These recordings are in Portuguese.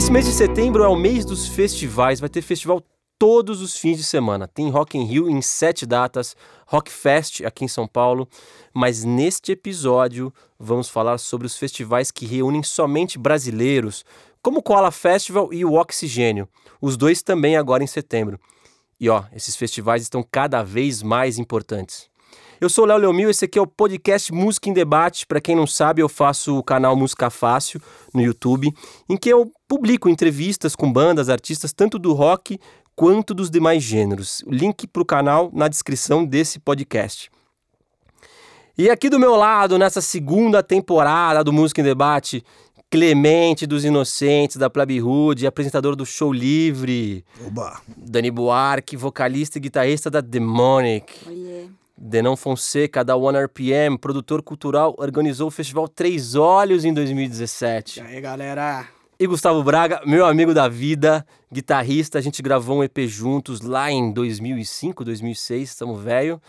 Esse mês de setembro é o mês dos festivais, vai ter festival todos os fins de semana. Tem Rock in Rio em sete datas, Rock Fest aqui em São Paulo, mas neste episódio vamos falar sobre os festivais que reúnem somente brasileiros, como o Koala Festival e o Oxigênio, os dois também agora em setembro. E ó, esses festivais estão cada vez mais importantes. Eu sou Léo Leomil, esse aqui é o podcast Música em Debate. Para quem não sabe, eu faço o canal Música Fácil no YouTube, em que eu publico entrevistas com bandas, artistas, tanto do rock quanto dos demais gêneros. Link para o canal na descrição desse podcast. E aqui do meu lado, nessa segunda temporada do Música em Debate, Clemente dos Inocentes, da Plebe Hood, apresentador do Show Livre. Oba. Dani Buarque, vocalista e guitarrista da Demonic. Oiê. Denão Fonseca, da One RPM, produtor cultural, organizou o festival Três Olhos em 2017. E aí, galera? E Gustavo Braga, meu amigo da vida, guitarrista, a gente gravou um EP juntos lá em 2005, 2006, estamos velho.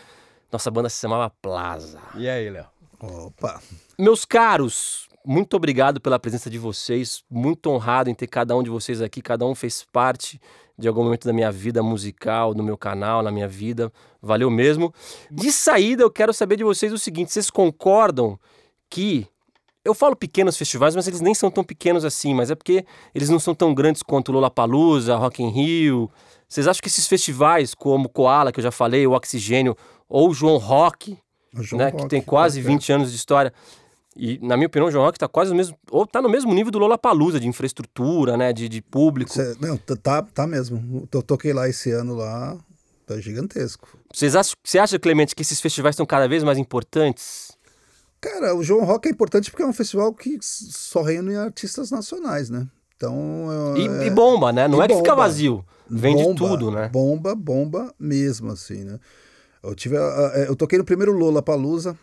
Nossa banda se chamava Plaza. E aí, Léo? Opa. Meus caros, muito obrigado pela presença de vocês, muito honrado em ter cada um de vocês aqui, cada um fez parte de algum momento da minha vida musical, no meu canal, na minha vida. Valeu mesmo. De saída, eu quero saber de vocês o seguinte: vocês concordam que. Eu falo pequenos festivais, mas eles nem são tão pequenos assim, mas é porque eles não são tão grandes quanto o Lollapalooza, Rock in Rio. Vocês acham que esses festivais, como o Koala, que eu já falei, o Oxigênio, ou o João Rock, O João né, que Rock, tem quase pode 20 anos de história. E, na minha opinião, o João Rock tá quase no mesmo. Ou tá no mesmo nível do Lollapalooza, de infraestrutura, né? De, de público. Cê- não, tá- tá, mesmo. Eu toquei lá esse ano lá, tá gigantesco. Vocês acham, você acha, Clemente, que esses festivais estão cada vez mais importantes? Cara, o João Rock é importante porque é um festival que só reúne artistas nacionais, né? Então. E, é- e bomba, né? Não e é que fica bomba. vazio. Vende bomba, tudo, né? Bomba, bomba mesmo, assim, né? Eu, tive, a- a- eu toquei no primeiro Lola Palusa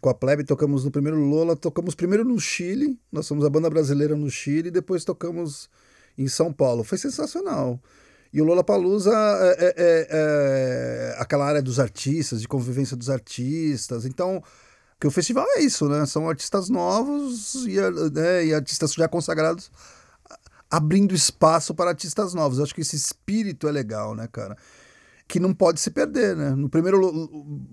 com a Plebe, tocamos no primeiro Lola, tocamos primeiro no Chile, nós somos a banda brasileira no Chile, depois tocamos em São Paulo. Foi sensacional. E o Lola Palusa é, é- é- é aquela área dos artistas, de convivência dos artistas. Então, que o festival é isso, né? São artistas novos e, né, e artistas já consagrados abrindo espaço para artistas novos. Eu acho que esse espírito é legal, né, cara? Que não pode se perder, né? No primeiro,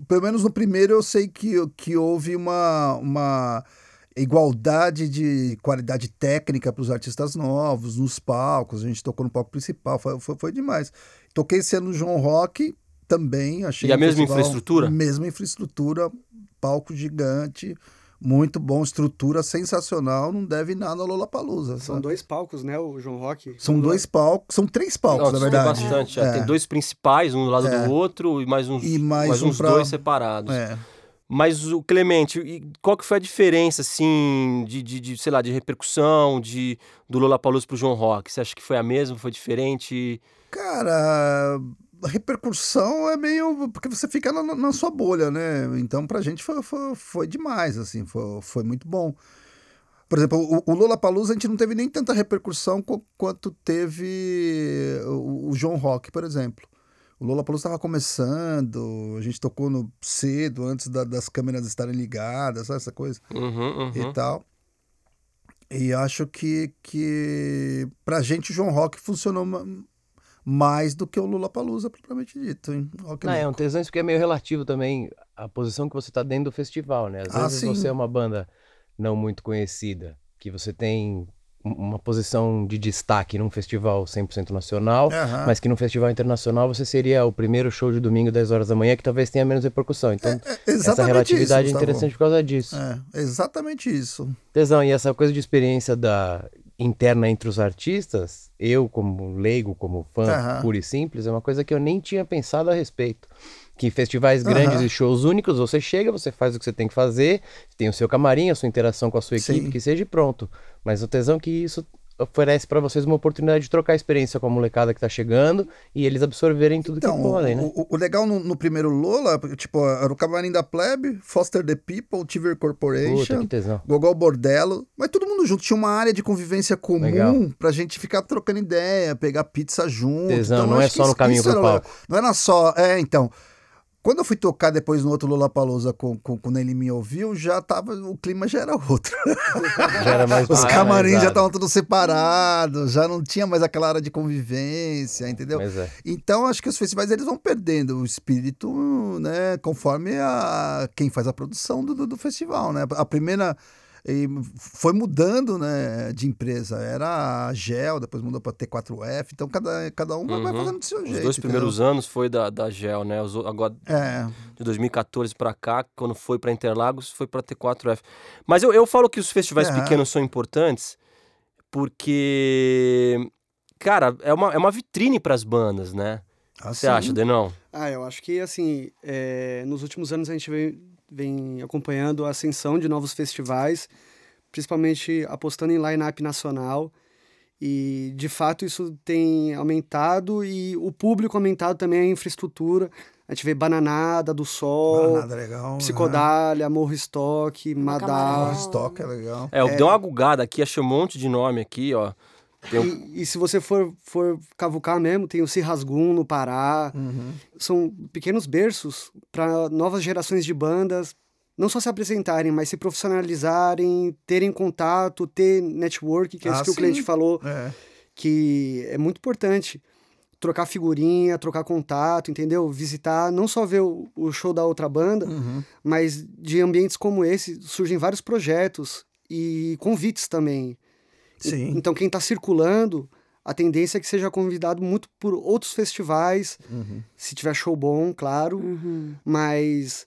pelo menos no primeiro, eu sei que, que houve uma, uma igualdade de qualidade técnica para os artistas novos, nos palcos. A gente tocou no palco principal, foi, foi, foi demais. Toquei esse ano no João Rock também, achei E a mesma festival- infraestrutura? Mesma infraestrutura, palco gigante, muito bom, estrutura sensacional, não deve nada ao Lollapalooza. São sabe? dois palcos, né? O João Rock. São dois palcos, são três palcos, Nossa, na tem verdade. bastante. é. É. Tem dois principais, um do lado É. do outro, e mais uns, E mais um uns pra- dois separados. É. Mas o Clemente, e qual que foi a diferença, assim, de, de, de, sei lá, de repercussão de, do Lollapalooza pro João Rock? Você acha que foi a mesma, foi diferente? Cara, a repercussão é meio. Porque você fica na, na sua bolha, né? Então, pra gente foi, foi, foi demais, assim, foi, foi muito bom. Por exemplo, o, o Lollapalooza a gente não teve nem tanta repercussão qu- quanto teve o, o João Rock, por exemplo. O Lollapalooza estava começando, a gente tocou no cedo, antes da- das câmeras estarem ligadas, sabe essa coisa. Uhum, uhum. e tal. E acho que, que pra gente o João Rock funcionou mais do que o Lula Palusa, propriamente dito. Hein? Não, é um louco. tesão isso porque é meio relativo também a posição que você tá dentro do festival, né? Às Ah, vezes sim. você é uma banda não muito conhecida, que você tem um- uma posição de destaque num festival 100% nacional, Aham. mas que num festival internacional você seria o primeiro show de domingo 10 horas da manhã que talvez tenha menos repercussão. Então, É essa exatamente relatividade isso, é interessante por causa disso. É, exatamente isso. Tesão, e essa coisa de experiência da interna entre os artistas, eu como leigo, como fã Aham. puro e simples, é uma coisa que eu nem tinha pensado a respeito. Que festivais grandes Aham. e shows únicos, você chega, você faz o que você tem que fazer, tem o seu camarim, a sua interação com a sua equipe, Sim. que seja e pronto. Mas o tesão que isso oferece pra vocês uma oportunidade de trocar experiência com a molecada que tá chegando e eles absorverem tudo Então, que podem, né? o, o- legal no, no primeiro Lola, tipo, era o Camarim da Plebe, Foster the People, Tiver Corporation. Gogol Bordello, mas todo mundo junto. Tinha uma área de convivência comum Legal. pra gente ficar trocando ideia, pegar pizza junto. Tesão, Então, não é só no caminho pro legal. palco. Não era só. É, então. Quando eu fui tocar depois no outro Lollapalooza com, com, quando ele me ouviu, já tava, o clima já era outro. Já era mais Os camarins já estavam todos separados, já não tinha mais aquela área de convivência, entendeu? É. Então acho que os festivais eles vão perdendo o espírito, né, conforme a quem faz a produção do, do, do festival, né? A primeira e foi mudando, né, de empresa. Era a Gel, depois mudou para T4F. Então cada, cada um vai- vai Uhum. fazendo do seu Os jeito. dois entendeu? primeiros anos foi da, da Gel, né? Os, agora, É, de 2014 pra cá, quando foi pra Interlagos, foi pra T4F. Mas eu, eu falo que os festivais É. pequenos são importantes porque, cara, é uma, é uma vitrine pras bandas, né? O que assim, você acha, Denão? Ah, eu acho que, assim, é, nos últimos anos a gente vem, vem acompanhando a ascensão de novos festivais, principalmente apostando em line-up nacional. E, de fato, isso tem aumentado e o público aumentado também, a infraestrutura. A gente vê Bananada, do Sol, Nada legal. Psicodália, Morro Estoque, Né? Madal. Estoque é legal. É, eu dei uma gugada aqui, achei um monte de nome aqui, ó. Um- E, e se você for, for cavucar mesmo, tem o Cirrasgum no Pará. Uhum. São pequenos berços para novas gerações de bandas não só se apresentarem, mas se profissionalizarem, terem contato, ter network, que é isso Ah, que o sim. cliente falou, É. que é muito importante. Trocar figurinha, trocar contato, entendeu? Visitar, não só ver o, o show da outra banda, Uhum. mas de ambientes como esse surgem vários projetos e convites também. E- Sim. Então, quem está circulando, a tendência é que seja convidado muito por outros festivais, Uhum. se tiver show bom, claro. Uhum. Mas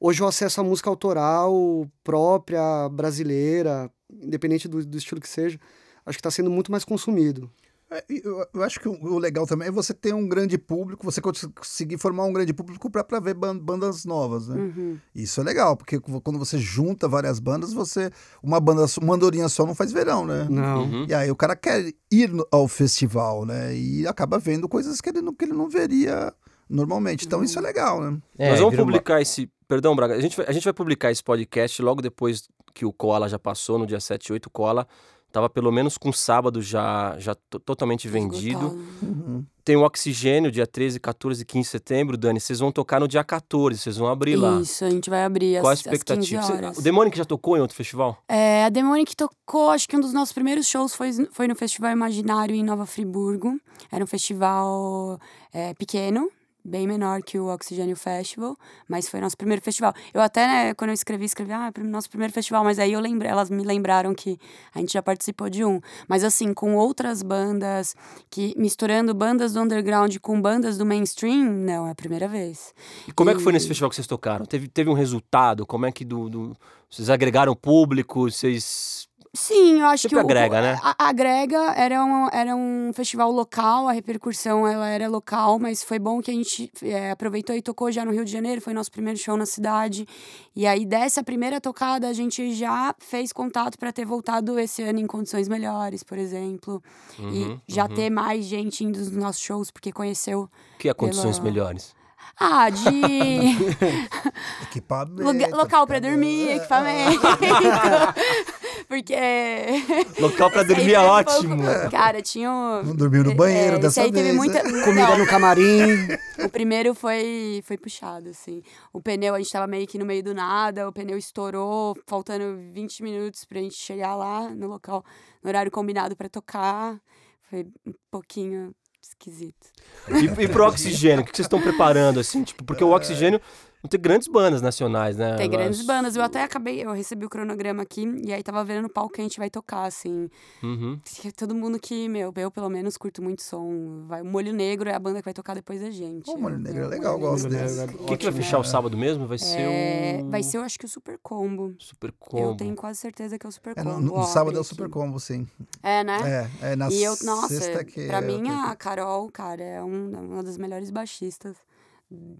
hoje o acesso à música autoral própria, brasileira, independente do, do estilo que seja, acho que está sendo muito mais consumido. É, Eu, eu acho que o, o legal também é você ter um grande público, você cons- conseguir formar um grande público para ver ban- bandas novas, né? Uhum. Isso é legal, porque quando você junta várias bandas, você. Uma banda, só- uma andorinha só não faz verão, né? Não. Uhum. E aí o cara quer ir ao festival, né? E acaba vendo coisas que ele não, que ele não veria normalmente. Então isso é legal, né? É, Nós vamos vira uma- publicar esse. Perdão, Braga. A gente, vai, a gente vai publicar esse podcast logo depois que o Koala já passou, no dia 7 e 8. O Koala tava pelo menos com sábado já, já to- totalmente vendido. Uhum. Tem o Oxigênio, dia 13, 14 e 15 de setembro. Dani, vocês vão tocar no dia 14, vocês vão abrir lá. Isso, a gente vai abrir Qual a às 15 expectativa? Horas. o Demônio que já tocou em outro festival? É, a Demonic tocou, acho que um dos nossos primeiros shows foi, foi no Festival Imaginário em Nova Friburgo. Era um festival é, pequeno, bem menor que o Oxigênio Festival, mas foi nosso primeiro festival. Eu até, né, quando eu escrevi, escrevi, ah, é nosso primeiro festival, mas aí eu lembrei, elas me lembraram que a gente já participou de um. Mas assim, com outras bandas, que misturando bandas do underground com bandas do mainstream, não, é a primeira vez. E como é que foi E- nesse festival que vocês tocaram? Teve, teve um resultado? Como é que do, do- vocês agregaram público? Vocês. Sim, eu acho Sempre que o- agrega, né? A, a agrega era um, era um festival local, a repercussão ela era local, mas foi bom que a gente é, aproveitou e tocou já no Rio de Janeiro, foi nosso primeiro show na cidade. E aí, dessa primeira tocada, a gente já fez contato para ter voltado esse ano em condições melhores, por exemplo. Uhum, e já uhum. ter mais gente indo nos nossos shows, porque conheceu. Que é condições Pela- melhores? Ah, de Equipamento. lugar- local para dormir, É, equipamento. porque. Local pra dormir é um ótimo. pouco- Cara, tinha um. Não dormiu no banheiro é, dessa vez. teve muita. né? Comida no camarim. o primeiro foi, foi puxado, assim. O pneu, a gente tava meio que no meio do nada, o pneu estourou, faltando 20 minutos pra gente chegar lá no local, no horário combinado pra tocar. Foi um pouquinho esquisito. E, e pro oxigênio, o que vocês estão preparando, assim? Tipo, porque o oxigênio tem grandes bandas nacionais, né? Tem grandes As- bandas. Eu até acabei, eu recebi o cronograma aqui, e aí tava vendo no palco que a gente vai tocar, assim. Uhum. Todo mundo que, meu, eu pelo menos curto muito som. Vai, o Molho Negro é a banda que vai tocar depois da gente. Pô, Molho Negro é eu- legal, Molho gosto Negro. desse. O que, que vai fechar o sábado mesmo? Vai ser É, o. vai ser, eu acho que o Super Combo. Super Combo. Eu tenho quase certeza que é o Super É, Combo. no, no ó, sábado é o. Super Combo, sim. É, né? É, é na E eu, nossa, sexta que pra é mim a Carol, cara, é um- uma das melhores baixistas.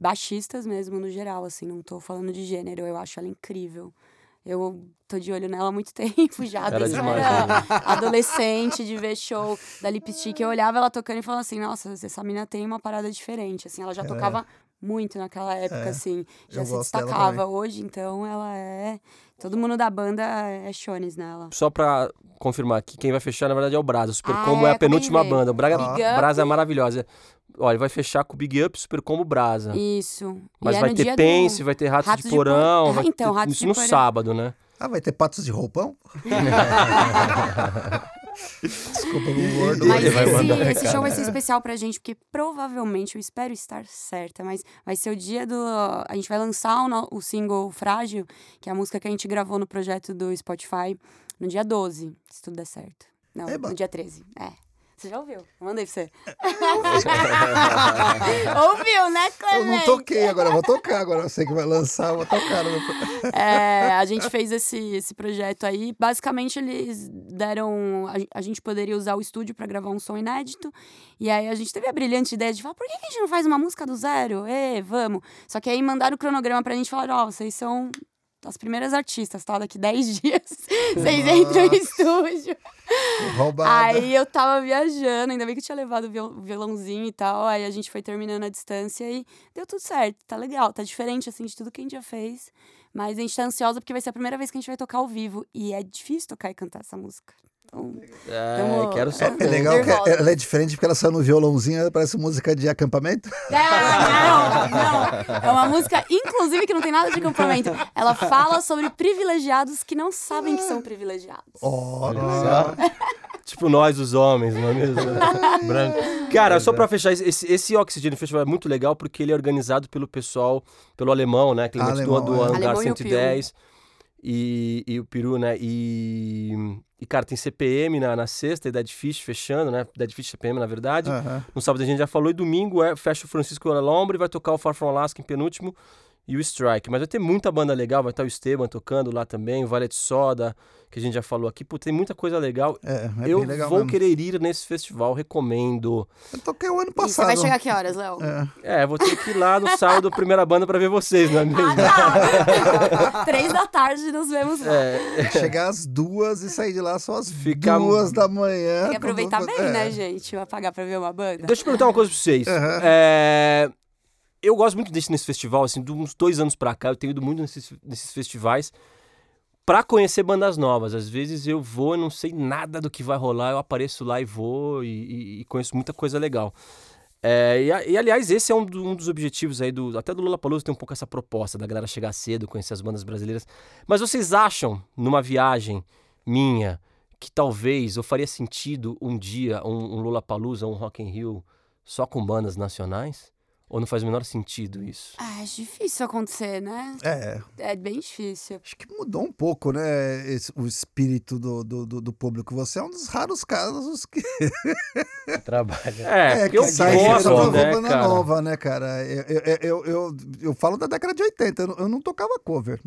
Baixistas mesmo, no geral, assim, não tô falando de gênero, eu acho ela incrível. Eu tô de olho nela há muito tempo já, Ela é desde demais, era adolescente, de ver show da Lipstick. Eu olhava ela tocando e falava assim, nossa, essa mina tem uma parada diferente, assim, ela já Ela é. Muito naquela época, É, assim, já se destacava. Hoje, então, ela é... Todo mundo da banda é chones nela. Só pra confirmar aqui, quem vai fechar, na verdade, é o Brasa. O Super Ah, Combo é é, a de penúltima ver. banda. O Braga, Up. Brasa é maravilhosa. Olha, vai fechar com o Big Up Super Combo Brasa. Isso. Mas E é vai ter dia do- Pense, vai ter Ratos, Ratos de de Por- Porão. Ah, vai então, ter... Ratos Isso de no Porão. sábado, né? Ah, vai ter patos de roupão? Desculpa, o gordo. Mas esse, esse show vai ser especial pra gente, porque provavelmente, eu espero estar certa, mas vai ser o dia do. A gente vai lançar o, o single Frágil, que é a música que a gente gravou no projeto do Spotify, no dia 12, se tudo der certo. Não, Eba. no dia 13. É. Você já ouviu? Mandei pra você. ouviu, né, Eu não Clemente? toquei agora, vou tocar agora. Eu sei que vai lançar, vou tocar. meu- É, a gente fez esse, esse projeto aí. Basicamente, eles deram. A, a gente poderia usar o estúdio para gravar um som inédito. E aí a gente teve a brilhante ideia de falar: por que a gente não faz uma música do zero? Ê, vamos. Só que aí mandaram o cronograma pra gente e falaram: ó, vocês são. As primeiras artistas, tá? Daqui 10 dias vocês entram em estúdio. Roubada. Aí eu tava viajando, ainda bem que eu tinha levado o viol- violãozinho e tal. Aí a gente foi terminando a distância e deu tudo certo. Tá legal, tá diferente assim de tudo que a gente já fez. Mas a gente tá ansiosa porque vai ser a primeira vez que a gente vai tocar ao vivo. E é difícil tocar e cantar essa música. Então, É, Tamo- quero é- saber. É legal que Nervosa. ela é diferente porque ela saiu no violãozinho, parece música de acampamento. Não, não. É uma música, inclusive, que não tem nada de acampamento. Ela fala sobre privilegiados que não sabem que são privilegiados. Olha, Tipo nós, os homens, não é mesmo? Branco. Cara, só pra fechar, esse, esse Oxygen Festival é muito legal porque ele é organizado pelo pessoal, pelo alemão, né? Clemente do, Alemão, do é. Hangar Alemão e o 110. E, e o Peru, né? E, e, cara, tem CPM na, na sexta e Dead Fish fechando, né? Dead Fish CPM, na verdade. No sábado a gente já falou. E domingo é, fecha o Francisco Alombre, vai tocar o Far From Alaska em penúltimo e o Strike. Mas vai ter muita banda legal, vai estar o Esteban tocando lá também, o Valet Soda, que a gente já falou aqui. Pô, tem muita coisa legal. É, é Eu legal vou mesmo. querer ir nesse festival, recomendo. Eu toquei o ano E você passado. vai chegar a que horas, Léo? É. É, vou ter que ir lá no sábado, primeira banda, pra ver vocês, não é mesmo? Ah, tá. Três da tarde nos vemos lá. É, Chegar às duas e sair de lá só às Ficar- duas da manhã. Tem que aproveitar quando- bem, é. né, gente? Vai pagar pra ver uma banda. Deixa eu perguntar uma coisa pra vocês. Aham. É, eu gosto muito desse nesse festival, assim, de uns dois anos pra cá, eu tenho ido muito nesses, nesses festivais pra conhecer bandas novas. Às vezes eu vou não sei nada do que vai rolar, eu apareço lá e vou e, e- e conheço muita coisa legal. É, e, e, aliás, esse é um, do- um dos objetivos aí do. Até do Lula Palusa tem um pouco essa proposta da galera chegar cedo, conhecer as bandas brasileiras. Mas vocês acham, numa viagem minha, que talvez eu faria sentido um dia um, um Lula Palusa, um Rock in Rio só com bandas nacionais? Ou não faz o menor sentido isso? Ah, é difícil acontecer, né? É, É bem difícil. acho que mudou um pouco, né? esse- o espírito do, do, do- do público. Você é um dos raros casos que, Trabalha. É, eu que sai pra gosto, ver né, banda cara? nova, né, cara? Eu, eu, eu, eu, eu falo da década de 80, eu não, eu não tocava cover.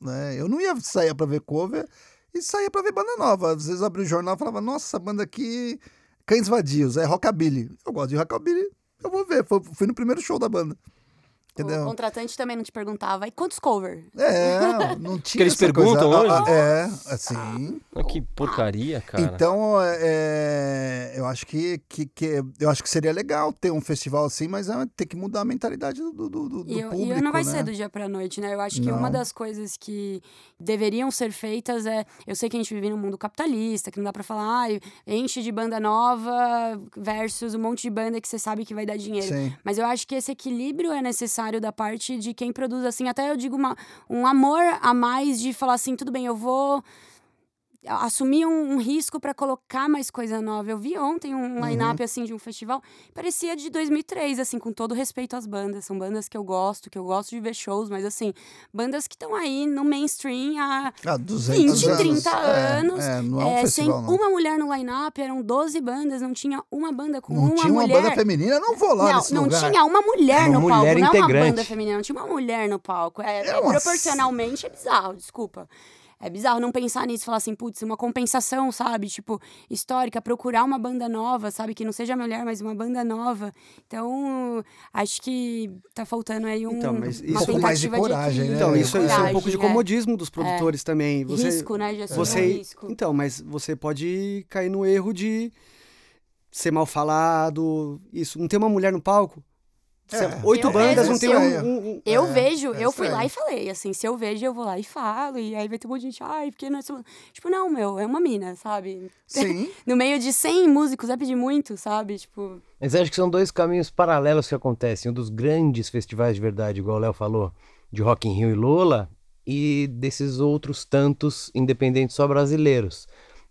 Né? Eu não ia sair pra ver cover e saía pra ver banda nova. Às vezes eu abria o jornal e falava, nossa, banda aqui, Cães Vadios, é rockabilly. Eu gosto de rockabilly, eu vou ver. Fui, no primeiro show da banda. O Entendeu? contratante também não te perguntava. E quantos cover? É, não tinha eles essa perguntam coisa. hoje? Ah, ah, É, assim. Ah, Que porcaria, cara. Então, é, eu acho que, que, que- eu acho que seria legal ter um festival assim, mas é, tem que mudar a mentalidade do, do, do, do E, eu- público, e não vai né? ser do dia pra noite, né? Eu acho que uma Não. das coisas que deveriam ser feitas é. Eu sei que a gente vive num mundo capitalista, que não dá pra falar, ah, enche de banda nova versus um monte de banda que você sabe que vai dar dinheiro. Sim. Mas eu acho que esse equilíbrio é necessário da parte de quem produz, assim, até eu digo uma, um amor a mais de falar assim, tudo bem, eu vou assumir um, um risco para colocar mais coisa nova. Eu vi ontem um Uhum. line-up, assim, de um festival, parecia de 2003, assim, com todo respeito às bandas. São bandas que eu gosto, que eu gosto de ver shows, mas, assim, bandas que estão aí no mainstream há Ah, 200 20, anos. 30 É, anos. É, não é um é, sem festival, não. uma mulher no line-up, eram 12 bandas, não tinha uma banda com Não uma tinha uma mulher. banda feminina, não vou lá Não, nesse não lugar. tinha uma mulher Uma no palco, mulher não é uma integrante. banda feminina, não tinha uma mulher no palco. É, É é uma- proporcionalmente é bizarro, desculpa. É bizarro não pensar nisso, falar assim, putz, uma compensação, sabe? Tipo, histórica, procurar uma banda nova, sabe? Que não seja mulher, mas uma banda nova. Então, acho que tá faltando aí um, Então, mas uma isso- Um pouco mais de coragem, né? Então, isso, isso é um coragem, pouco de é. comodismo dos produtores também. Você, risco, né? De assumir você, um risco. Então, mas você pode cair no erro de ser mal falado, isso. Não tem uma mulher no palco? É, Oito eu bandas, não tem um. um- um- Eu É, vejo, é eu fui lá e falei, assim, se eu vejo, eu vou lá e falo, e aí vai ter um monte de gente, ai, porque nós somos... Tipo, não, meu, é uma mina, sabe? Sim. No meio de 100 músicos é pedir muito, sabe? Tipo, Mas acho que são dois caminhos paralelos que acontecem. Um dos grandes festivais de verdade, igual o Léo falou, de Rock in Rio e Lola, e desses outros tantos independentes só brasileiros.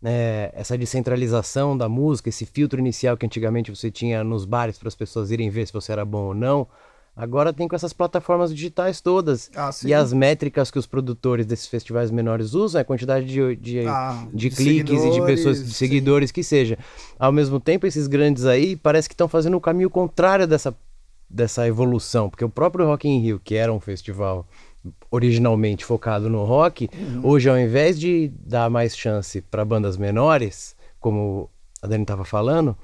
É, essa descentralização da música, esse filtro inicial que antigamente você tinha nos bares para as pessoas irem ver se você era bom ou não, agora tem com essas plataformas digitais todas. Ah, sim. E as métricas que os produtores desses festivais menores usam é a quantidade de, de, Ah, de de cliques e de pessoas, de seguidores, seguidores que seja. Ao mesmo tempo, esses grandes aí parece que estão fazendo o caminho contrário dessa, dessa evolução, porque o próprio Rock in Rio, que era um festival originalmente focado no rock, hoje ao invés de dar mais chance para bandas menores, como a Dani estava falando,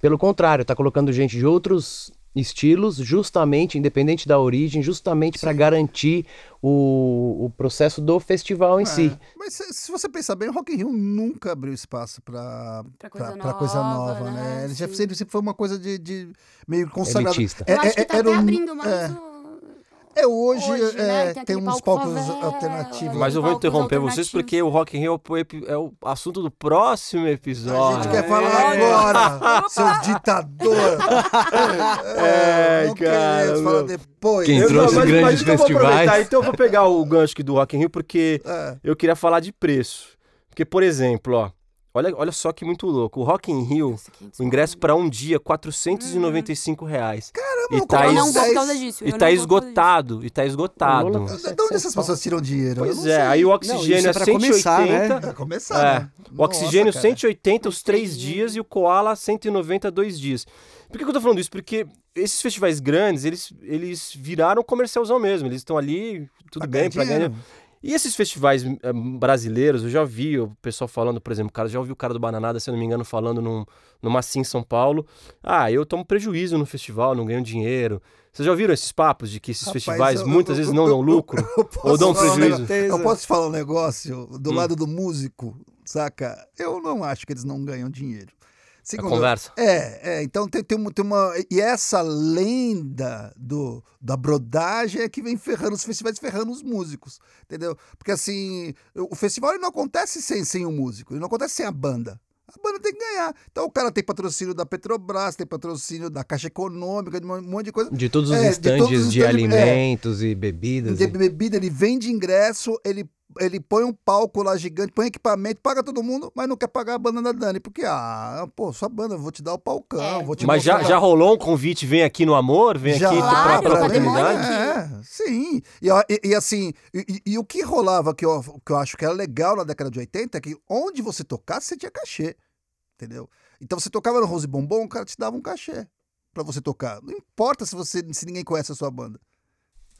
pelo contrário, está colocando gente de outros estilos, justamente, independente da origem, justamente para garantir o, o processo do festival em si. É. Mas se, se você pensar bem, o Rock in Rio nunca abriu espaço pra, Pra coisa pra- pra coisa nova, nova, né? né? Ele já sempre, foi uma coisa de, de meio consagrado. Elitista. eu acho que tá era até um- abrindo mais é. o... É, hoje, Hoje, é, né, tem tem, uns palco palcos favela, alternativos. Mas eu vou interromper vocês porque o Rock in Rio é o é o assunto do próximo A episódio. gente quer falar É. agora, seu ditador. É, não cara, queremos falar meu. depois. Quem Eu- trouxe mas- mas grandes então eu vou festivais. Então eu vou pegar o gancho aqui do Rock in Rio porque É. eu queria falar de preço. Porque, por exemplo, ó, olha, olha só que muito louco. O Rock in Rio, Nossa, 500 o ingresso para um dia, 495 reais. Caramba, E eu tá Eu não vou por causa disso. E tá não esgotado. E tá esgotado. Lola De de onde essas pessoas tiram dinheiro? Pois não é, aí o Não, oxigênio isso é é pra 180. começar, né? Pra começar, É. né? O oxigênio Nossa, cara. 180 os três dias e o koala 190 dois dias. Por que, que eu tô falando isso? Porque esses festivais grandes, eles, eles viraram comercialzão mesmo. Eles estão ali, tudo Pra bem, ganhar pra ganhar. E esses festivais eh, brasileiros, eu já vi o pessoal falando, por exemplo, cara, já ouvi o cara do Bananada, se eu não me engano, falando num, numa Sim São Paulo. Ah, eu tomo prejuízo no festival, não ganho dinheiro. Vocês já ouviram esses papos de que esses Rapaz, festivais eu- muitas eu- vezes eu- não dão lucro? ou dão um prejuízo? negócio- Eu posso te falar um negócio do Hum. lado do músico, saca? Eu não acho que eles não ganham dinheiro. A conversa. É, é, então tem, tem, uma, tem uma. E essa lenda do, da brodagem é que vem ferrando os festivais, ferrando os músicos, entendeu? Porque assim, o festival não acontece sem, sem o músico, ele não acontece sem a banda. A banda tem que ganhar. Então o cara tem patrocínio da Petrobras, tem patrocínio da Caixa Econômica, de um monte de coisa. De todos os É, de estandes todos de, os estandes- é. alimentos e bebidas. de e- bebida, ele vende ingresso, ele, ele põe um palco lá gigante, põe equipamento, paga todo mundo, mas não quer pagar a banda da Dani. Porque, ah, pô, sua banda, eu vou te dar o palcão, É. vou te Mas já, já rolou um convite, vem aqui no amor, vem Já, aqui pra, Claro, pra patrimônio. oportunidade? É, sim. E, e- e assim, e, e- e o que rolava, que eu, que eu acho que era legal na década de 80, é que onde você tocasse, você tinha cachê. Entendeu? Então você tocava no Rose Bombom, o cara te dava um cachê pra você tocar. Não importa se você se ninguém conhece a sua banda.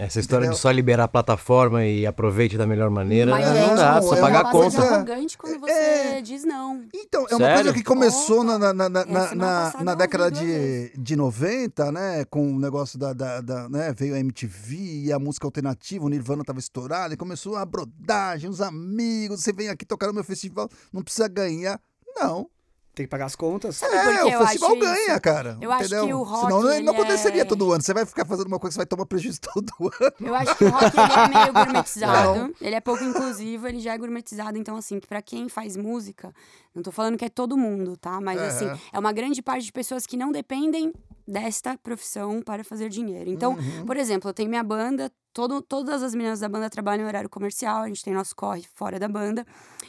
Essa história Entendeu? de só liberar a plataforma e apreite da melhor maneira, Mas, É, não dá, precisa é pagar a uma conta. é arrogante quando você É. diz não. Então, é uma Sério? coisa que começou na, na, na, na, É, na, na década de, de 90, né? Com o negócio da, da, da, né? Veio a MTV e a música alternativa, o Nirvana tava estourado, e começou a brodagem, os amigos, você vem aqui tocar no meu festival, não precisa ganhar. Não. Tem que pagar as contas. Sabe é, o festival acho ganha, isso? cara. Eu acho entendeu? que o rock, Senão não, ele não aconteceria é- todo ano. Você vai ficar fazendo uma coisa que você vai tomar prejuízo todo ano. Eu acho que o rock ele é meio gourmetizado. Ele é pouco inclusivo, ele já é gourmetizado. Então, assim, pra quem faz música, não tô falando que é todo mundo, tá? Mas, assim, Aham. é uma grande parte de pessoas que não dependem desta profissão para fazer dinheiro. Então, Uhum. por exemplo, eu tenho minha banda, todo, todas as meninas da banda trabalham em horário comercial, a gente tem nosso corre fora da banda.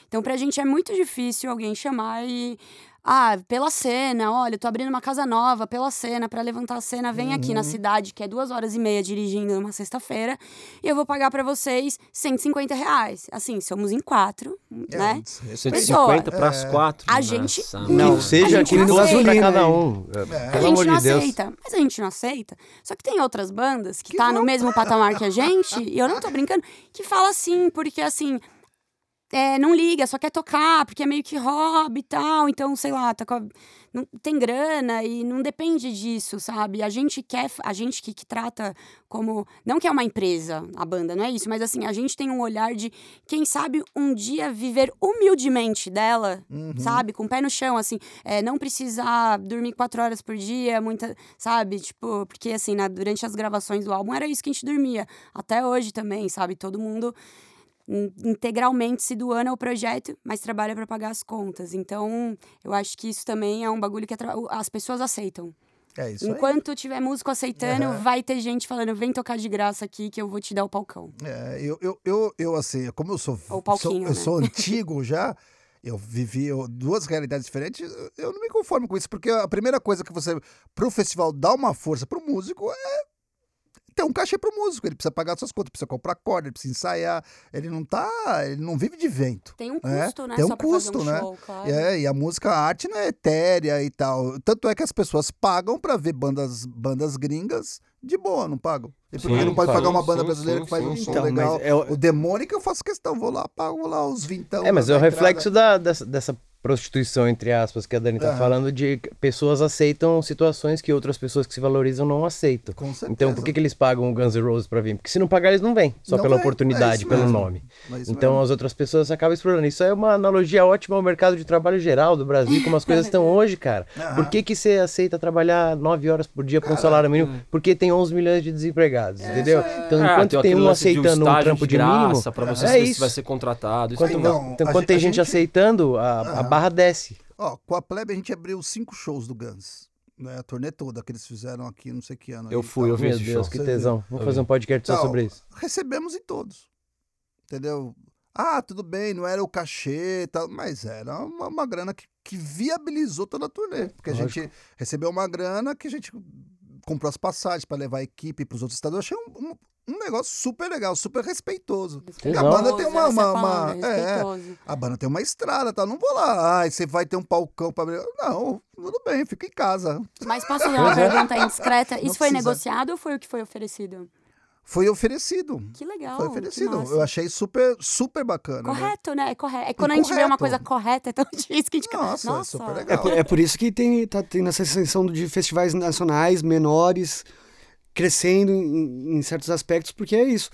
Então, pra gente é muito difícil alguém chamar e. Ah, pela cena, olha, eu tô abrindo uma casa nova pela cena, pra levantar a cena, vem aqui Uhum. na cidade, que é duas horas e meia dirigindo numa sexta-feira, e eu vou pagar pra vocês 150 reais. Assim, somos em quatro, É, né? 150 para as quatro? A gente- Nossa, Não. Seja A aqui gente no não pra aceita. cada um. É. A Pelo gente amor não de aceita, mas a gente não aceita. Só que tem outras bandas que, Que tá não- no mesmo patamar que a gente, e eu não tô brincando, que fala assim, porque assim, é, não liga, só quer tocar, porque é meio que hobby e tal. Então, sei lá, tá a, não, tem grana e não depende disso, sabe? A gente quer, a gente que, que trata como. Não que é uma empresa, a banda, não é isso, mas assim, a gente tem um olhar de, quem sabe, um dia viver humildemente dela, uhum. sabe? Com o pé no chão, assim, é, não precisar dormir quatro horas por dia, muita, sabe? Tipo, porque assim, na, durante as gravações do álbum era isso que a gente dormia. Até hoje também, sabe? Todo mundo integralmente se doando ao projeto, mas trabalha para pagar as contas. Então, eu acho que isso também é um bagulho que as pessoas aceitam. É isso Enquanto aí. tiver músico aceitando, uhum. vai ter gente falando, vem tocar de graça aqui que eu vou te dar o palcão. É, eu, eu, eu, eu assim, como eu sou, sou eu né? sou antigo já, eu vivi duas realidades diferentes, eu não me conformo com isso, porque a primeira coisa que você, pro festival, dá uma força pro músico é ter um cachê pro músico, ele precisa pagar suas contas, precisa comprar corda, ele precisa ensaiar, ele não tá, ele não vive de vento. Tem um né? custo, né? né? Tem um Só custo, um né? Show, claro. É, e a música, a arte não é etérea e tal. Tanto é que as pessoas pagam para ver bandas, bandas gringas de boa, não pagam. E porque sim, não pode pagar uma banda sim, brasileira sim, que faz um som então, legal. É o... o demônio que eu faço questão, vou lá, pago lá os vintão. É, mas é o reflexo da, dessa, dessa prostituição, entre aspas, que a Dani tá uhum. falando, de pessoas aceitam situações que outras pessoas que se valorizam não aceitam. Com certeza. Então, por que, que eles pagam o Guns N' Roses pra vir? Porque se não pagar, eles não vêm, só não pela vem. oportunidade, é pelo mesmo. nome. É então, mesmo. as outras pessoas acabam explorando. Isso é uma analogia ótima ao mercado de trabalho geral do Brasil, como as coisas estão hoje, cara. Uhum. Por que, que você aceita trabalhar nove horas por dia por um salário mínimo? Porque tem 11 milhões de desempregados, é, entendeu? Então, ah, enquanto tem, tem um aceitando um trampo de, de mínimo, pra você é isso. vai ser contratado. Quanto, então, então, quando tem gente, gente aceitando, a, a barra desce. Ó, com a Plebe a gente abriu cinco shows do Guns. Né, a turnê toda que eles fizeram aqui, não sei que ano. Eu fui, eu vi esse Deus, show. que tesão. Vamos fazer um podcast só sobre isso. Recebemos em todos. Entendeu? Ah, tudo bem, não era o cachê tal, mas era uma, uma grana que, que, viabilizou toda a turnê. Porque Lógico. a gente recebeu uma grana que a gente comprou as passagens para levar a equipe para os outros estados. Eu achei um, um, um negócio super legal, super respeitoso. a banda tem uma. uma, uma é, a banda tem uma estrada, tá? Não vou lá, ah, você vai ter um palcão pra. Não, tudo bem, fica em casa. Mas posso fazer uma pergunta indiscreta? Isso Não foi precisa. negociado ou foi o que foi oferecido? Foi oferecido. Que legal. Foi oferecido. Eu achei super, super bacana. Né? Correto, né? É, correto. é quando a gente vê uma coisa correta, é tão difícil que a gente Nossa, Nossa. É super legal. É por, é por isso que tem, tá tendo essa extensão de festivais nacionais menores crescendo em, em, certos aspectos, porque é isso.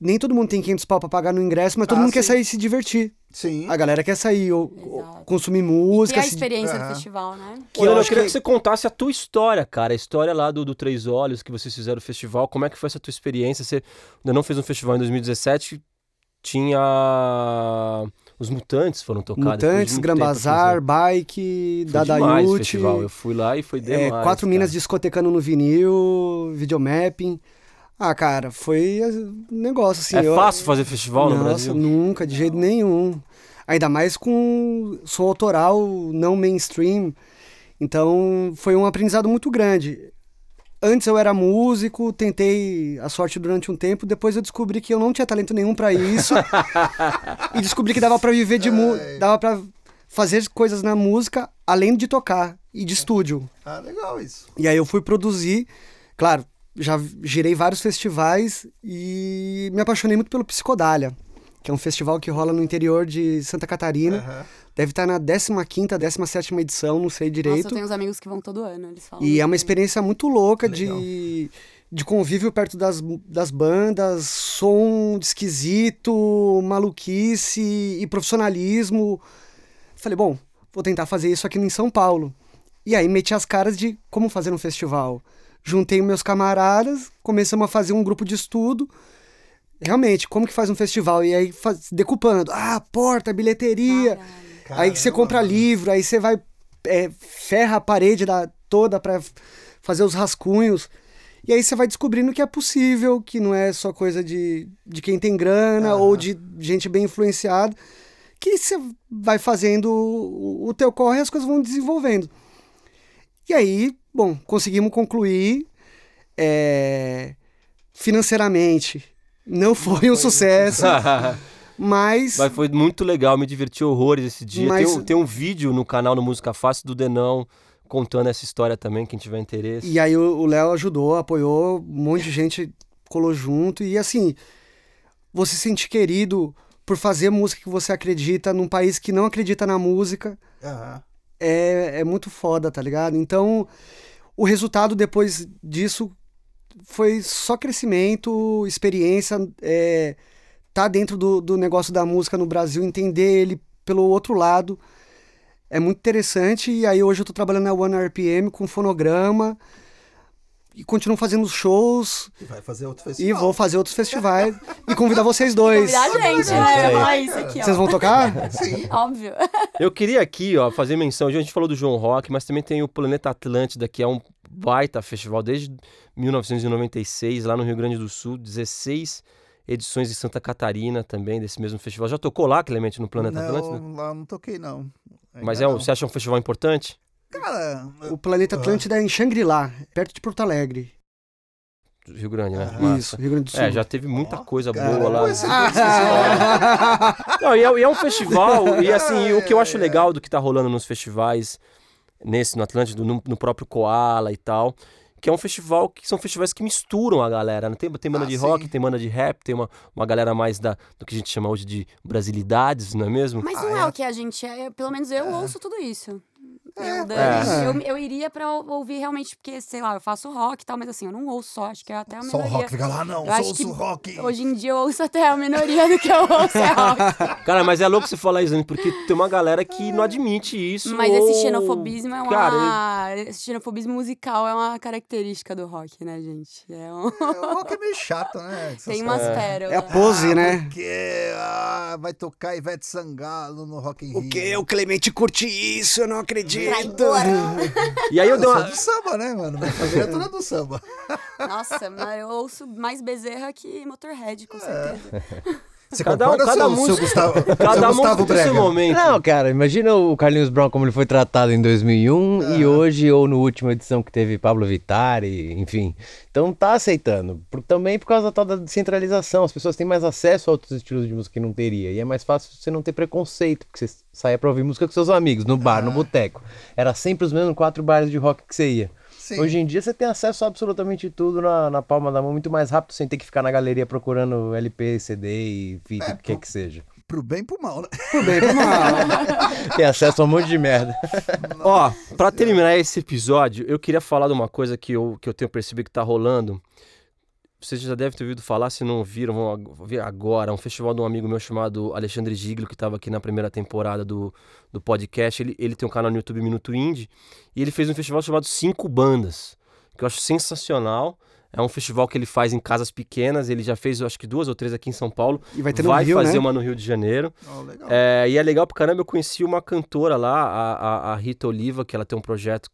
Nem todo mundo tem 500 pau pra pagar no ingresso, mas todo ah, mundo sim. quer sair e se divertir. Sim. A galera quer sair ou, ou consumir música. E a experiência se... do festival, né? Que eu, eu queria que... que... você contasse a tua história, cara. A história lá do, do Três Olhos que vocês fizeram o festival. Como é que foi essa tua experiência? Você ainda não fez um festival em 2017, tinha os Mutantes foram tocados. Mutantes, Gran Bazar, Bike, Dadaiute. Eu fui lá e foi é, demais. É, quatro cara. minas discotecando no vinil, videomapping. Ah, cara, foi um negócio assim. É eu... fácil fazer festival Nossa, no Brasil? nunca, de jeito nenhum. Ainda mais com som autoral, não mainstream. Então, foi um aprendizado muito grande. Antes eu era músico, tentei a sorte durante um tempo, depois eu descobri que eu não tinha talento nenhum para isso. e descobri que dava para viver de música, dava para fazer coisas na música além de tocar e de estúdio. Ah, legal isso. E aí eu fui produzir, claro, já girei vários festivais e me apaixonei muito pelo Psicodália, que é um festival que rola no interior de Santa Catarina. Uhum. Deve estar na 15ª, 17 edição, não sei direito. Nossa, eu tenho uns amigos que vão todo ano, eles falam. E é uma experiência muito louca de, de convívio perto das, das bandas, som esquisito, maluquice e profissionalismo. Falei, bom, vou tentar fazer isso aqui em São Paulo. E aí meti as caras de como fazer um festival. Juntei meus camaradas, começamos a fazer um grupo de estudo realmente, como que faz um festival? E aí, faz, decupando, ah, porta, bilheteria. Caramba. Aí você compra livro, aí você vai, é, ferra a parede da, toda para fazer os rascunhos. E aí você vai descobrindo que é possível, que não é só coisa de, de quem tem grana ou de gente bem influenciada, que você vai fazendo o, o teu corre e as coisas vão desenvolvendo. E aí, bom, conseguimos concluir é, financeiramente. Não foi, um sucesso. Mas... Mas foi muito legal, me diverti horrores esse dia. Mas... Tem, um, tem um vídeo no canal no Música Fácil do Denão contando essa história também, quem tiver interesse. E aí o Léo ajudou, apoiou, um monte de gente colou junto. E assim, você se sentir querido por fazer música que você acredita num país que não acredita na música Aham. É, é muito foda, tá ligado? Então, o resultado depois disso foi só crescimento, experiência, é, tá dentro do, do negócio da música no Brasil, entender ele pelo outro lado. É muito interessante. E aí hoje eu tô trabalhando na One RPM com fonograma e continuo fazendo shows E vai fazer outro e festival. vou fazer outros festivais e convidar vocês dois. Convidar a gente, né? Falar isso aqui, ó. Vocês vão tocar? Sim. Óbvio. Eu queria aqui, ó, fazer menção. A gente falou do João Rock, mas também tem o Planeta Atlântida, que é um baita festival desde 1996, lá no Rio Grande do Sul. 16 edições em Santa Catarina também, desse mesmo festival. Já tocou lá, Clemente, no Planeta Atlântida? Não, lá não toquei, não. Mas Ainda é, um- não. você acha um festival importante? Cara, O Planeta Atlântida é em Xangri-Lá, perto de Porto Alegre. Rio Grande, né? Ah. Isso, Rio Grande do Sul. É, já teve muita coisa cara, boa lá. né? esse- Não, e é, e é um festival, e assim, o que eu acho legal do que tá rolando nos festivais, nesse, no Atlântico, no, no próprio Koala e tal, que é um festival que são festivais que misturam a galera. Né? Tem, tem banda Ah, de sim. rock, tem banda de rap, tem uma, uma galera mais da, do que a gente chama hoje de brasilidades, não é mesmo? Mas Ah, não é. é? o que a gente é. Pelo menos eu ouço tudo isso. É, Eu, é. eu, eu iria pra ouvir realmente, porque, sei lá, eu faço rock e tal, mas assim, eu não ouço só, acho que é até a Só o minoria. rock fica lá, não. Eu Só acho ouço que rock. Hoje em dia eu ouço até a minoria do que eu ouço é rock. Cara, mas é louco você falar isso, né? porque tem uma galera que não admite isso. Mas ou- esse xenofobismo é uma. Cara, Esse xenofobismo musical é uma característica do rock, né, gente? É um... É, o rock é meio chato, né? Essas Tem umas coisas. pérolas. É a pose, né? Porque ah, vai tocar Ivete Sangalo no Rock in Rio. O que? O Clemente curte isso, eu não acredito. Traidora. E aí eu Eu dei sou uma. do samba, né, mano? Minha família é toda do samba. Nossa, mas eu ouço mais Bezerra que Motorhead, com certeza. Você Cada um- cada seu, música- seu Gustavo, seu Cada um Gustavo seu momento. Não, cara, imagina o Carlinhos Brown como ele foi tratado em 2001 e hoje, ou no última edição que teve Pablo Vittar, e, enfim. Então tá aceitando. Por- também por causa da tal da descentralização. As pessoas têm mais acesso a outros estilos de música que não teria. E é mais fácil você não ter preconceito, porque você saia pra ouvir música com seus amigos, no bar, no boteco. Era sempre os mesmos quatro bares de rock que você ia. Sim. Hoje em dia você tem acesso a absolutamente tudo na, na palma da mão, muito mais rápido, sem ter que ficar na galeria procurando LP, CD e fita, o que quer que seja. Pro bem e pro mal, né? Tudo bem, vamos lá. Tem acesso a um monte de merda. Ó, pra terminar esse episódio, eu queria falar de uma coisa que eu, que eu tenho percebido que tá rolando. Vocês já devem ter ouvido falar, se não viram, vão ver agora. Um festival de um amigo meu chamado Alexandre Giglio, que estava aqui na primeira temporada do, do podcast. Ele, ele tem um canal no YouTube Minuto Indie. E ele fez um festival chamado Cinco Bandas, que eu acho sensacional. É um festival que ele faz em casas pequenas. Ele já fez, eu acho que duas ou três aqui em São Paulo. E vai ter no Vai Rio, fazer né? uma no Rio de Janeiro. Legal. É, e é legal pra caramba, eu conheci uma cantora lá, a, a, a Rita Oliva, que ela tem um projeto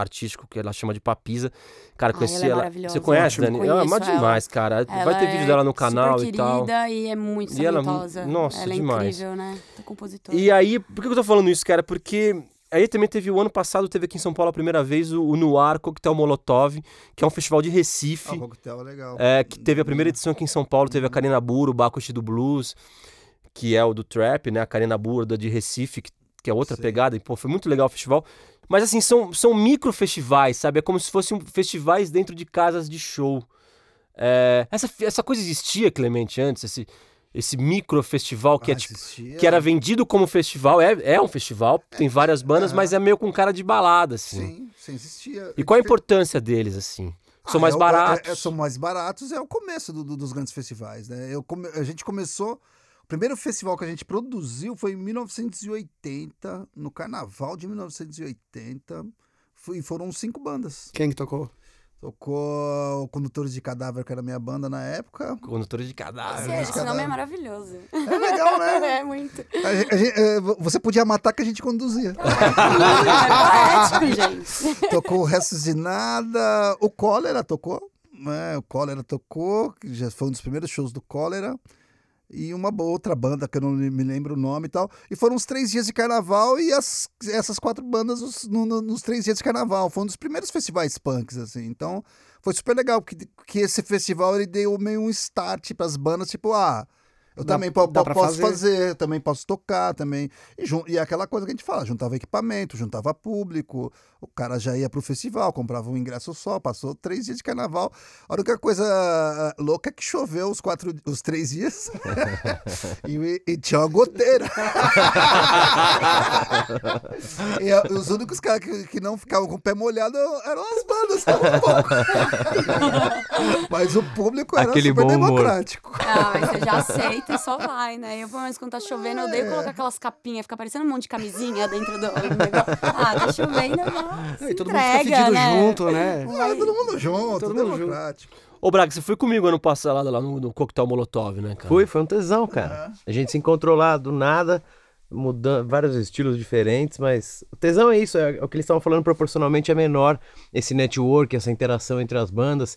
artístico que ela chama de Papisa. Cara, Ai, conheci ela é ela. maravilhosa. Você conhece, Dani? Ela é uma ela. demais, cara. Vai Ela ter vídeo dela no é canal super e tal. querida e é muito E ela- talentosa. nossa, ela é demais. incrível, né? Tá compositora. E aí, por que eu tô falando isso, cara? Porque aí também teve o ano passado, teve aqui em São Paulo a primeira vez o, o Noir Coquetel Molotov, que é um festival de Ah, Recife. o coquetel é legal. É, que teve a primeira edição aqui em São Paulo, teve a Karina Buro, o Bacushi do Blues, que é o do Trap, né? A Karina Buro da de Recife, que, que é outra Sim. pegada, e pô, foi muito legal o festival. Mas assim, são, são micro festivais, sabe? É como se fossem festivais dentro de casas de show. É, essa, essa coisa existia, Clemente, antes, esse, esse micro festival que, Ah, é, tipo, que era vendido como festival. É, é um festival, tem várias bandas, aham. mas é meio com cara de balada, assim. Sim, sim, existia. E qual a importância deles, assim? São Ah, mais é baratos. é- é- são mais baratos, é o começo do- do- dos grandes festivais, né? Eu come- a gente começou. O primeiro festival que a gente produziu foi em 1980, no carnaval de 1980. Foi- E foram cinco bandas. Quem que tocou? Tocou o Condutores de Cadáver, que era a minha banda na época. Condutores de cadáver. Esse, esse nome é maravilhoso. É legal, né? é muito. A a gente- é, você podia matar que a gente conduzia. É poético, gente. tocou Restos de Nada. O Cólera tocou. Né? O Cólera tocou, que já foi um dos primeiros shows do Cólera. E uma outra banda que eu não me lembro o nome e tal. E foram os três dias de carnaval e as, essas quatro bandas os- no- no- nos três dias de carnaval. Foi um dos primeiros festivais punks, assim. Então, foi super legal, porque que esse festival ele deu meio um start para as bandas, tipo, ah, Eu Dá- também po- dá posso fazer. fazer. também posso tocar, também. E, e é aquela coisa que a gente fala, juntava equipamento, juntava público, o cara já ia pro festival, comprava um ingresso só, passou três dias de carnaval. A única coisa ah, louca é que choveu os, quatro, os três dias e, e tinha uma goteira. e a- os únicos caras que, que não ficavam com o pé molhado eram as bandas. Mas o público era Aquele super humor. democrático. Ah, mas você já aceita e só vai, né? Eu, pelo menos, quando tá chovendo, eu odeio colocar aquelas capinhas, fica parecendo um monte de camisinha dentro do negócio. Ah, tá chovendo, se E todo entrega, mundo fica fedido né? junto, né? Ah, todo mundo junto, Todo mundo junto. democrático. Ô, Braga, você foi comigo ano passado lá no, no Coquetel Molotov, né, cara? Fui, foi um tesão, cara. A gente se encontrou lá do nada, mudando vários estilos diferentes, mas o tesão é isso, é, o que eles estavam falando proporcionalmente é menor, esse network, essa interação entre as bandas.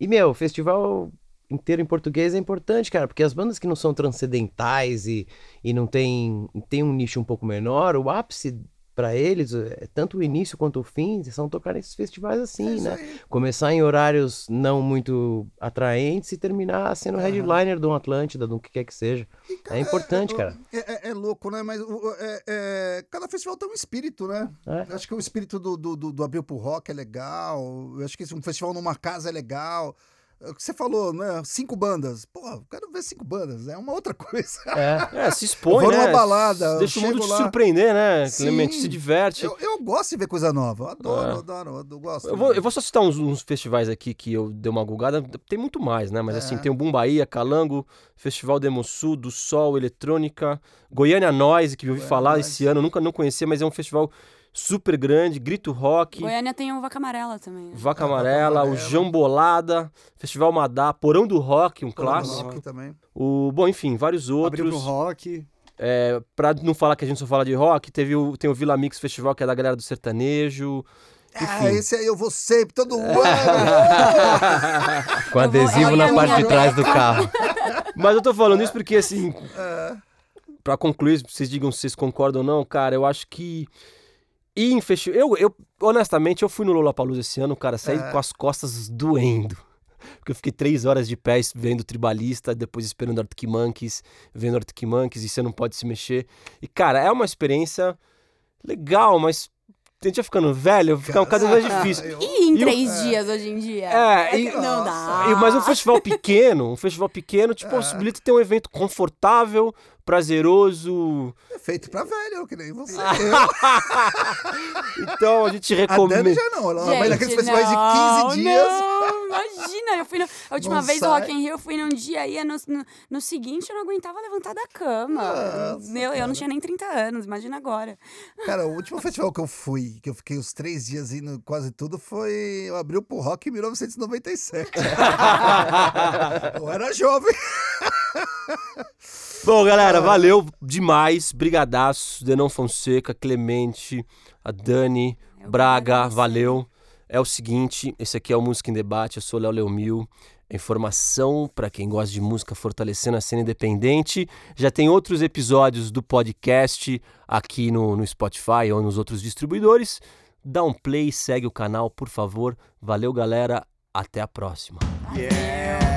E, meu, o festival inteiro em português é importante, cara, porque as bandas que não são transcendentais e, e não tem, tem um nicho um pouco menor, o ápice pra eles, é, tanto o início quanto o fim, são tocar nesses festivais assim, né? Começar em horários não muito atraentes e terminar sendo headliner de um Atlântida, um que quer que seja. É importante, cara. É, é- é louco, né? Mas é- é- cada festival tem um espírito, né? É. Eu Acho que o espírito do, do, do, do Abril pro Rock é legal. Eu acho que um festival numa casa é legal. É O que você falou, né? Cinco bandas. Pô, eu quero ver cinco bandas. É uma outra coisa. É. É, se expõe, Eu vou né? numa balada, Deixa o mundo te lá. surpreender, né, Sim. Clemente? Se diverte. Eu, eu gosto de ver coisa nova. Eu adoro, É. adoro, eu, eu gosto. Eu vou, eu vou só citar uns, uns festivais aqui que eu dei uma gulgada. Tem muito mais, né? Mas assim, É. tem o Boom Bahia, Calango, Festival Demo Sul, do Sol, Eletrônica, Goiânia Noise, que eu ouvi Goiânia falar Noise. esse ano, nunca não conhecia, mas é um festival super grande, Grito Rock, Goiânia tem o Vaca Amarela também. né? Vaca É, Vaca Amarela, o Amarela. Jambolada, Festival Madá, Porão do Rock, um mundo clássico. rock também. O, bom, enfim, vários Abriu pro outros. rock. É, pra não falar que a gente só fala de rock, teve o, tem o Vila Mix Festival, que é da galera do sertanejo. Ah, esse aí eu vou sempre, todo ano. Com vou- adesivo na parte de trás do carro. Mas eu tô falando isso porque, assim, É. pra concluir, vocês digam se vocês concordam ou não, cara, eu acho que ir em festival... Eu, eu, honestamente, eu fui no Lollapalooza esse ano, cara, saí É. com as costas doendo. Porque eu fiquei três horas de pé vendo Tribalista, depois esperando Arctic Monkeys, vendo Arctic Monkeys, e você não pode se mexer. E, cara, é uma experiência legal, mas a gente vai ficando velho, fica cada vez mais difícil. Eu- E em E o- três dias hoje em dia? É, e- que não dá. E- mas um festival pequeno, um festival pequeno te possibilita ter um evento confortável, prazeroso. É feito pra velho, que nem você. Então a gente A Dani recomenda. já não, ela vai Gente, naqueles festivais não, de 15 dias. Não, imagina, eu fui no, a última Não vez do sai. Rock in Rio, eu fui num dia e no, no, no seguinte eu não aguentava levantar da cama. Nossa, Meu, eu não tinha nem 30 anos, imagina agora. Cara, o último festival que eu fui, que eu fiquei os três dias indo quase tudo, foi. Eu abri pro rock em 1997. eu era jovem. Bom, galera, valeu demais. Brigadaço, Denão Fonseca, Clemente, a Dani, Braga, valeu. É o seguinte, esse aqui é o Música em Debate, eu sou Léo Leomil. Informação para quem gosta de música fortalecendo a cena independente. Já tem outros episódios do podcast aqui no, no Spotify ou nos outros distribuidores. Dá um play, segue o canal, por favor. Valeu, galera. Até a próxima. Yeah!